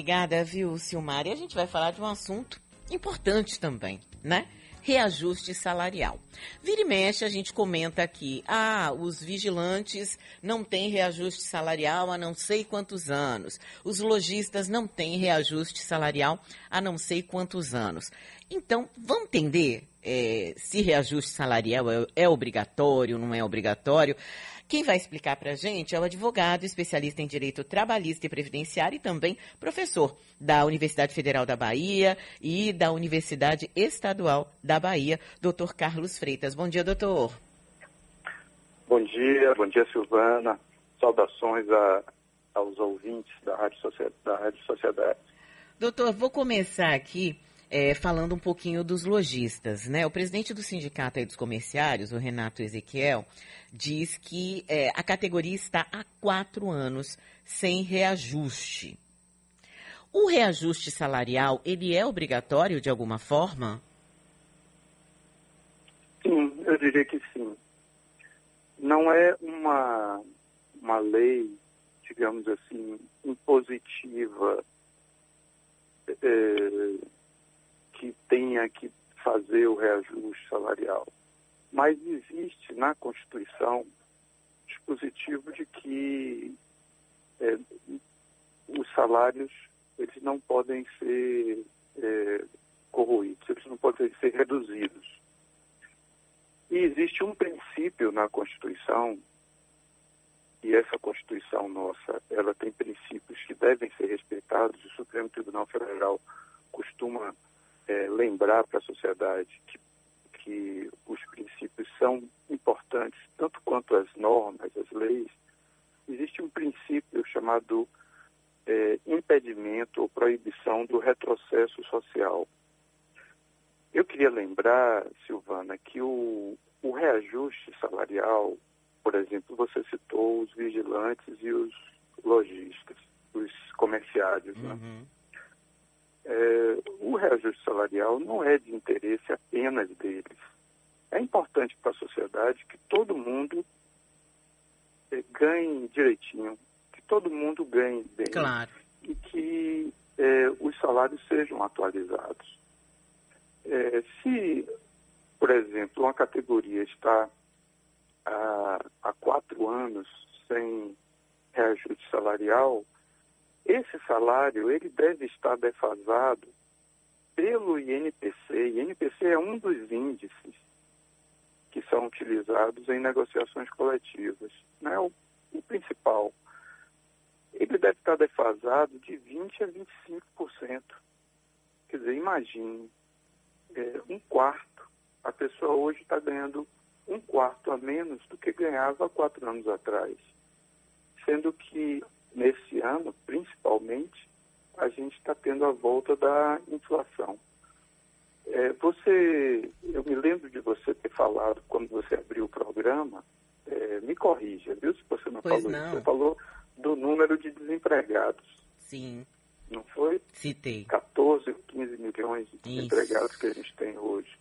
Obrigada, viu, Silmar? E a gente vai falar de um assunto importante também, né? reajuste salarial. Vira e mexe, a gente comenta aqui, ah, os vigilantes não têm reajuste salarial há não sei quantos anos, os lojistas não têm reajuste salarial há não sei quantos anos. Então, vamos entender é, se reajuste salarial é, é obrigatório, não é obrigatório. Quem vai explicar para a gente é o advogado, especialista em direito trabalhista e previdenciário e também professor da Universidade Federal da Bahia e da Universidade Estadual da Bahia, doutor Carlos Freitas. Bom dia, doutor. Bom dia, bom dia, Silvana. Saudações a, aos ouvintes da Rádio, Sociedade, da Rádio Sociedade. Doutor, vou começar aqui é, falando um pouquinho dos lojistas. Né? O presidente do Sindicato dos Comerciários, o Renato Ezequiel, diz que é, a categoria está há quatro anos sem reajuste. O reajuste salarial, ele é obrigatório de alguma forma? Sim, eu diria que sim. Não é uma, uma lei, digamos assim, impositiva é, tenha que fazer o reajuste salarial. Mas existe na Constituição dispositivo de que é, os salários eles não podem ser é, corroídos, eles não podem ser reduzidos. E existe um princípio na Constituição, e essa Constituição nossa, ela tem princípios que devem ser respeitados, o Supremo Tribunal Federal costuma é, lembrar para a sociedade que, que os princípios são importantes, tanto quanto as normas, as leis, existe um princípio chamado é, impedimento ou proibição do retrocesso social. Eu queria lembrar, Silvana, que o, o reajuste salarial, por exemplo, você citou os vigilantes e os lojistas, os comerciários, né? uhum. né? É, o reajuste salarial não é de interesse apenas deles. É importante para a sociedade que todo mundo é, ganhe direitinho, que todo mundo ganhe bem. Claro. E que é, os salários sejam atualizados. É, se, por exemplo, uma categoria está há, há quatro anos sem reajuste salarial, esse salário ele deve estar defasado pelo INPC. INPC é um dos índices que são utilizados em negociações coletivas, né? o, o principal. Ele deve estar defasado de 20% a 25%. Quer dizer, imagine, é, um quarto. A pessoa hoje está ganhando um quarto a menos do que ganhava quatro anos atrás. Sendo que nesse ano, principalmente, a gente está tendo a volta da inflação. É, você, eu me lembro de você ter falado quando você abriu o programa, é, me corrija, viu, se você não pois falou não. isso. Você falou do número de desempregados. Sim. Não foi? Citei. 14 ou 15 milhões de desempregados que a gente tem hoje.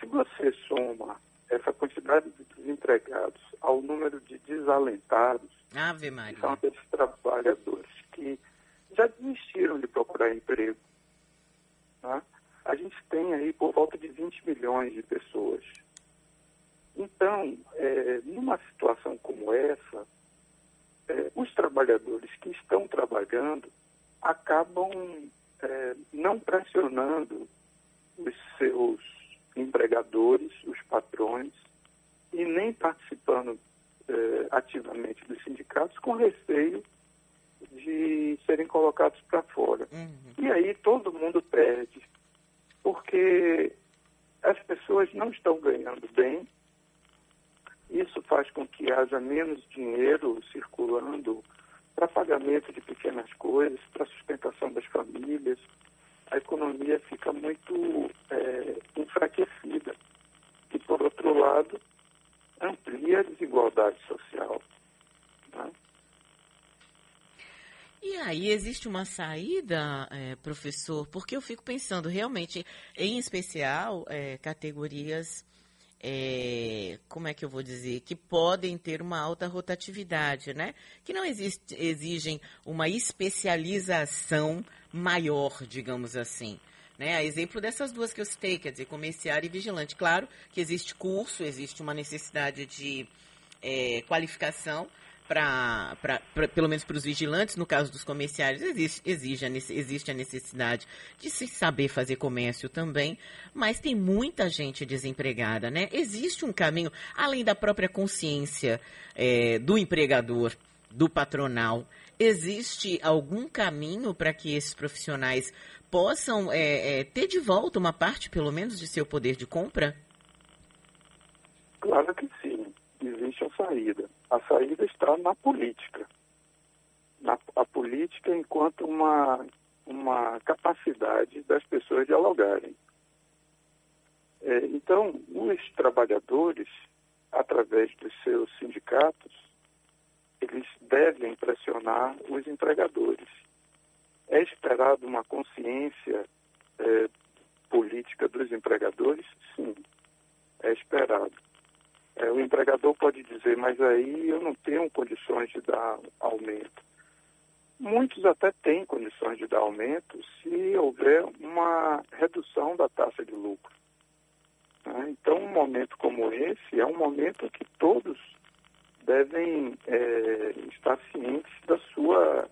Se você soma essa quantidade de desempregados ao número de desalentados, Ave Maria. São aqueles trabalhadores que já desistiram de procurar emprego. Né? A gente tem aí por volta de 20 milhões de pessoas. Então, é, numa situação como essa, é, os trabalhadores que estão trabalhando acabam é, não pressionando os seus empregadores, os patrões, e nem participando eh, ativamente dos sindicatos com receio de serem colocados para fora. Uhum. E aí todo mundo perde, porque as pessoas não estão ganhando bem, isso faz com haja menos dinheiro circulando para pagamento de pequenas coisas, para sustentação das famílias. A economia fica muito é, enfraquecida. E, por outro lado, amplia a desigualdade social. Né? E aí, existe uma saída, é, professor? Porque eu fico pensando, realmente, em especial, é, categorias é, como é que eu vou dizer, que podem ter uma alta rotatividade, né? Que não existe, exigem uma especialização maior, digamos assim. Né? A exemplo dessas duas que eu citei, quer dizer, comerciário e vigilante. Claro que existe curso, existe uma necessidade de é, qualificação, para, pelo menos para os vigilantes, no caso dos comerciários, existe, exige a, existe a necessidade de se saber fazer comércio também, mas tem muita gente desempregada, né? Existe um caminho, além da própria consciência é, do empregador, do patronal, existe algum caminho para que esses profissionais possam é, é, ter de volta uma parte, pelo menos, de seu poder de compra? Claro que sim, existe a saída a saída está na política. Na, a política enquanto uma, uma capacidade das pessoas dialogarem. É, então, os trabalhadores, através dos seus sindicatos, eles devem pressionar os empregadores. É esperado uma consciência é, política dos empregadores? Sim, é esperado. O empregador pode dizer, mas aí eu não tenho condições de dar aumento. Muitos até têm condições de dar aumento se houver uma redução da taxa de lucro. Né? Então, um momento como esse é um momento que todos devem é, estar cientes da sua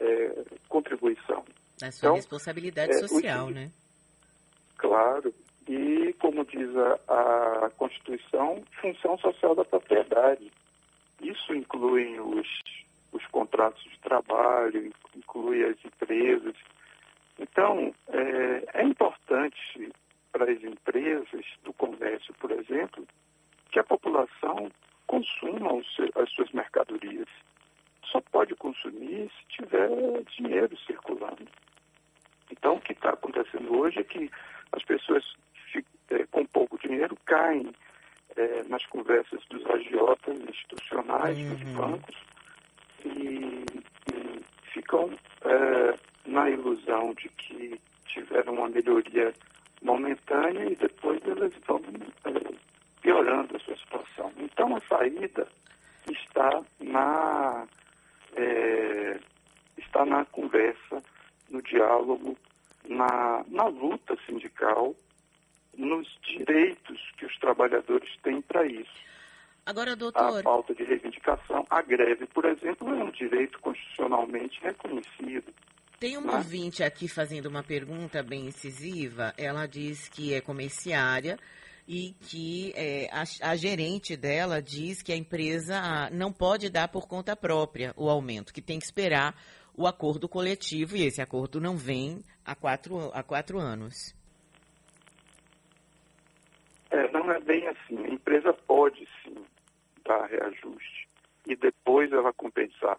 é, contribuição. Da sua então, responsabilidade é, social, né? Claro. E, como diz a, a Constituição, função social da propriedade. Isso inclui os, os contratos de trabalho, inclui as empresas. Então, é, é importante para as empresas do comércio, por exemplo, que a população consuma as suas mercadorias. Só pode consumir se tiver dinheiro circulando. Então, o que está acontecendo hoje é que as pessoas dinheiro caem é, nas conversas dos agiotas institucionais, uhum. dos bancos, e, e ficam é, na ilusão de que tiveram uma melhoria momentânea e depois elas vão é, piorando a sua situação. Então a saída está na, é, está na conversa, no diálogo, na, na luta sindical nos direitos que os trabalhadores têm para isso. Agora, doutor. A falta de reivindicação, a greve, por exemplo, é um direito constitucionalmente reconhecido. Tem uma né? ouvinte aqui fazendo uma pergunta bem incisiva. Ela diz que é comerciária e que é, a, a, gerente dela diz que a empresa não pode dar por conta própria o aumento, que tem que esperar o acordo coletivo e esse acordo não vem há quatro, há quatro anos. É, não é bem assim. A empresa pode sim dar reajuste e depois ela compensar.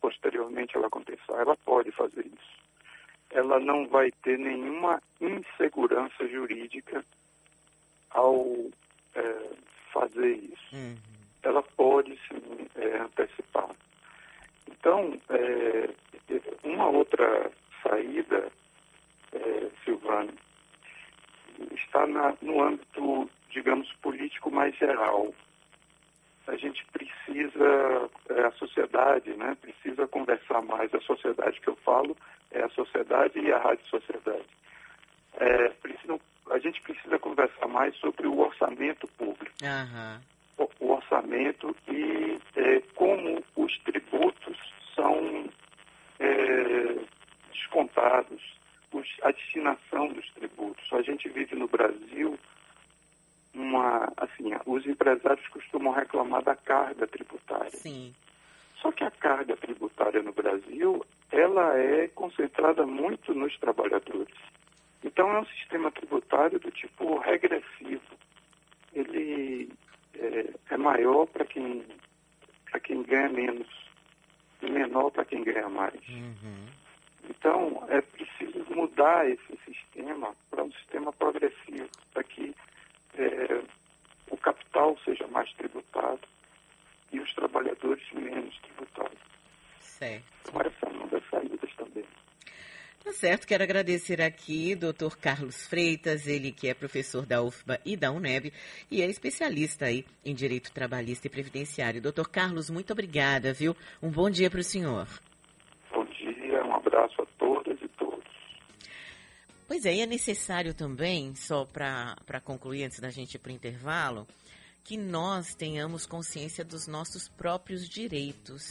Posteriormente ela compensar. Ela pode fazer isso. Ela não vai ter nenhuma insegurança jurídica ao é, fazer isso. Uhum. Ela pode sim é, antecipar. Então, é, uma outra saída, é, Silvano, está na, no âmbito, digamos, político mais geral. A gente precisa, é, a sociedade, né, precisa conversar mais. A sociedade que eu falo é a sociedade e a rádio sociedade. É, precisa, a gente precisa conversar mais sobre o orçamento público. Uhum. O, o, orçamento e é, como os tributos são é, descontados os, a destinação dos tributos. A gente vive no Brasil uma, assim, os empresários costumam reclamar da carga tributária. Sim. Só que a carga tributária no Brasil, ela é concentrada muito nos trabalhadores. Então é um sistema tributário do tipo regressivo. Ele é, é maior para quem, quem ganha menos e menor para quem ganha mais. Uhum. Então, é preciso mudar esse sistema para um sistema progressivo, para que é, o capital seja mais tributado e os trabalhadores menos tributados. Certo. Então, essa é uma das saídas também. Tá certo, quero agradecer aqui doutor Carlos Freitas, ele que é professor da UFBA e da UNEB e é especialista aí em direito trabalhista e previdenciário. Doutor Carlos, muito obrigada, viu? Um bom dia para o senhor. Bom dia, um abraço a todas e todos. Pois é, e é necessário também, só para concluir antes da gente ir para o intervalo, que nós tenhamos consciência dos nossos próprios direitos.